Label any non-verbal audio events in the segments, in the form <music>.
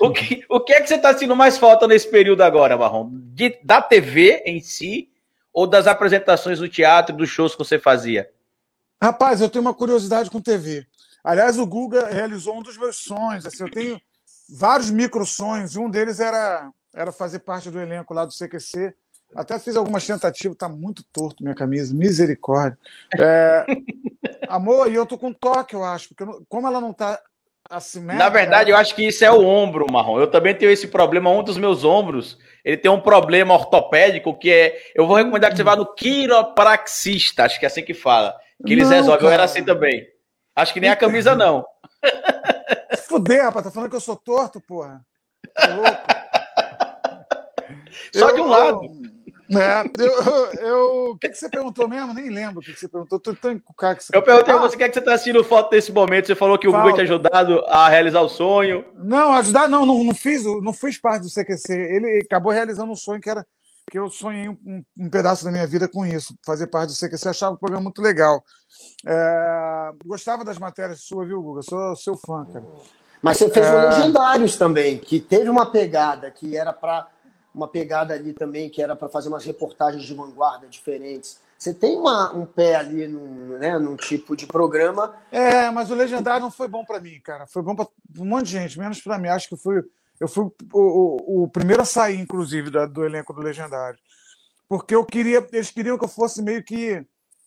O que, o que é que você está sentindo mais falta nesse período agora, Marrom? De, da TV em si ou das apresentações do teatro, dos shows que você fazia? Rapaz, eu tenho uma curiosidade com TV. Aliás, o Guga realizou um dos meus sonhos. Assim, eu tenho vários micro sonhos, e um deles era, era fazer parte do elenco lá do CQC. Até fiz algumas tentativas, tá muito torto minha camisa, misericórdia. É, amor, e eu tô com toque, eu acho, porque como ela não tá assimétrica. Na verdade, eu acho que isso é o ombro, Marrom. Eu também tenho esse problema, um dos meus ombros, ele tem um problema ortopédico que é. Eu vou recomendar que você vá no quiropraxista, acho que é assim que fala. Que eles não, resolvem. Cara. Eu era assim também. Acho que nem a camisa, não. <laughs> Fuder, rapaz, tá falando que eu sou torto, porra. Tá louco. Só eu, de um lado. É, eu, eu, o que, que você perguntou mesmo? Nem lembro o que, que você perguntou. Tô tão encucado que você... Eu perguntei a você o que, é que você está assistindo foto desse momento. Você falou que o Google te ajudado a realizar o sonho. Não, ajudar não, não, não fiz, não fiz parte do CQC. Ele acabou realizando um sonho que era que eu sonhei um, um, pedaço da minha vida com isso, fazer parte do CQC, achava o programa muito legal. É, gostava das matérias suas, viu, Guga? Sou seu fã, cara. Mas você fez é... o Legendários também, que teve uma pegada que era para uma pegada ali também que era para fazer umas reportagens de vanguarda diferentes. Você tem uma, um pé ali num, né, num tipo de programa. É, mas o Legendário não foi bom para mim, cara. Foi bom para um monte de gente, menos para mim. Acho que fui, eu fui o, o, o, primeiro a sair, inclusive, da, do elenco do Legendário. Porque eu queria, eles queriam que eu fosse meio que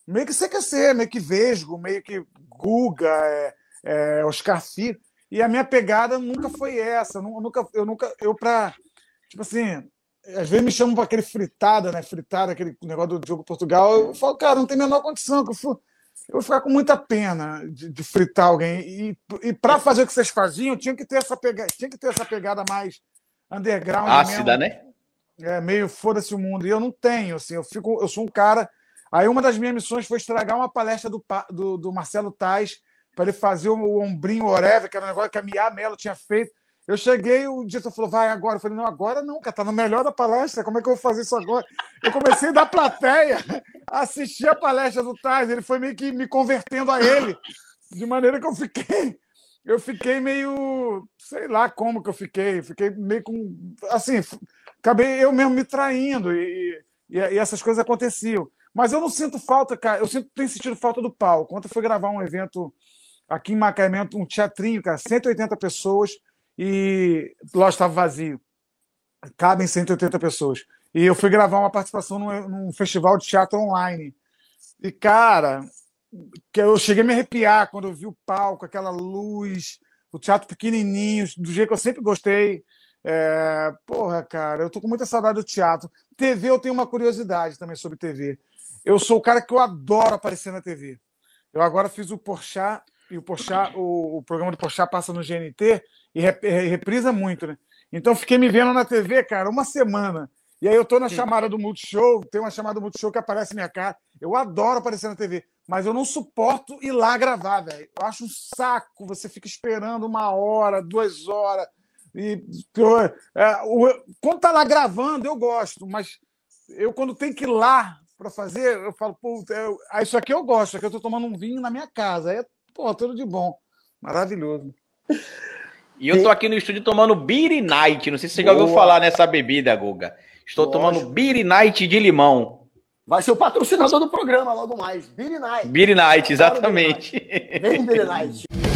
meio que CQC, meio que Vesgo, meio que Guga, é, é, Oscar Filho. E a minha pegada nunca foi essa. Eu nunca, eu nunca, eu para tipo assim, às vezes me chamam para aquele fritada, né? Fritada, aquele negócio do jogo Portugal. Eu falo, cara, não tem a menor condição. Que eu, for, eu vou ficar com muita pena de, de fritar alguém. E, e para fazer o que vocês faziam, tinha que ter essa pegada, tinha que ter essa pegada mais underground. Ácida, né? É, meio foda-se o mundo. E eu não tenho, assim, eu fico, eu sou um cara. Aí uma das minhas missões foi estragar uma palestra do, do, do Marcelo Tais para ele fazer o, o ombrinho Oreve, que era um negócio que a Mia Mello tinha feito. Eu cheguei, o diretor falou, vai agora. Eu falei, não, agora não, cara, tá no melhor da palestra, como é que eu vou fazer isso agora? Eu comecei da plateia a <laughs> assistir a palestra do Tais, ele foi meio que me convertendo a ele, de maneira que eu fiquei, eu fiquei meio, sei lá como que eu fiquei, fiquei meio com, assim, acabei eu mesmo me traindo e, e, e essas coisas aconteciam. Mas eu não sinto falta, cara, eu sinto, tenho sentido falta do palco. Ontem eu fui gravar um evento aqui em Macaé, um teatrinho, cara, 180 pessoas, e lá estava vazio. Cabem 180 pessoas. E eu fui gravar uma participação num, num, festival de teatro online. E, cara, que eu cheguei a me arrepiar quando eu vi o palco, aquela luz, o teatro pequenininho, do jeito que eu sempre gostei. É, porra, cara, eu tô com muita saudade do teatro. TV, eu tenho uma curiosidade também sobre TV. Eu sou o cara que eu adoro aparecer na TV. Eu agora fiz o Porchat, e o Porchat, o, o programa do Porchat passa no GNT, e reprisa muito, né? Então fiquei me vendo na TV, cara, uma semana. E aí eu tô na chamada do Multishow, tem uma chamada do Multishow que aparece minha cara. Eu adoro aparecer na TV, mas eu não suporto ir lá gravar, velho. Eu acho um saco, você fica esperando uma hora, duas horas. E é, o, quando tá lá gravando, eu gosto, mas eu quando tenho que ir lá para fazer, eu falo, pô, eu, ah, isso aqui eu gosto, aqui eu tô tomando um vinho na minha casa. Aí, é, pô, tudo de bom. Maravilhoso. E eu tô aqui no estúdio tomando Beer Night. Não sei se você Boa. já ouviu falar nessa bebida, Guga. Estou Lógico. tomando Beer Night de limão. Vai ser o patrocinador do programa logo mais. Beer Night. Beer Night, exatamente. Vem Beer Night. <laughs>